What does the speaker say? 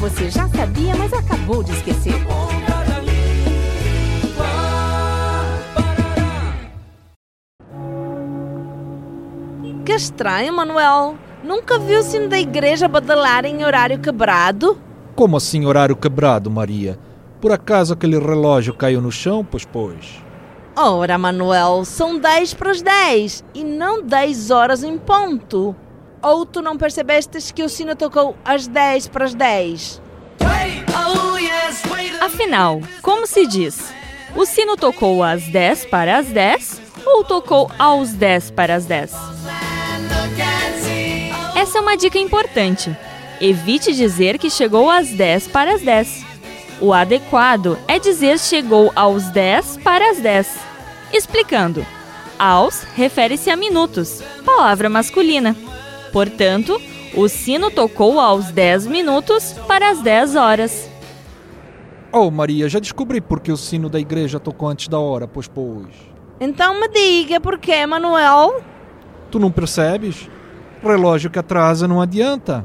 você já sabia, mas acabou de esquecer. Que estranho, Manuel. Nunca viu o sino da igreja badalar em horário quebrado? Como assim horário quebrado, Maria? Por acaso aquele relógio caiu no chão? Pois, pois. Ora, Manuel, são 10 para as 10 e não 10 horas em ponto. Ou tu não percebestes que o sino tocou às 10 para as 10? Afinal, como se diz? O sino tocou às 10 para as 10 ou tocou aos 10 para as 10? Essa é uma dica importante. Evite dizer que chegou às 10 para as 10. O adequado é dizer chegou aos 10 para as 10. Explicando. Aos refere-se a minutos, palavra masculina. Portanto, o sino tocou aos 10 minutos para as 10 horas. Oh, Maria, já descobri por que o sino da igreja tocou antes da hora, pois, pois. Então me diga por quê, Manuel? Tu não percebes? Relógio que atrasa não adianta.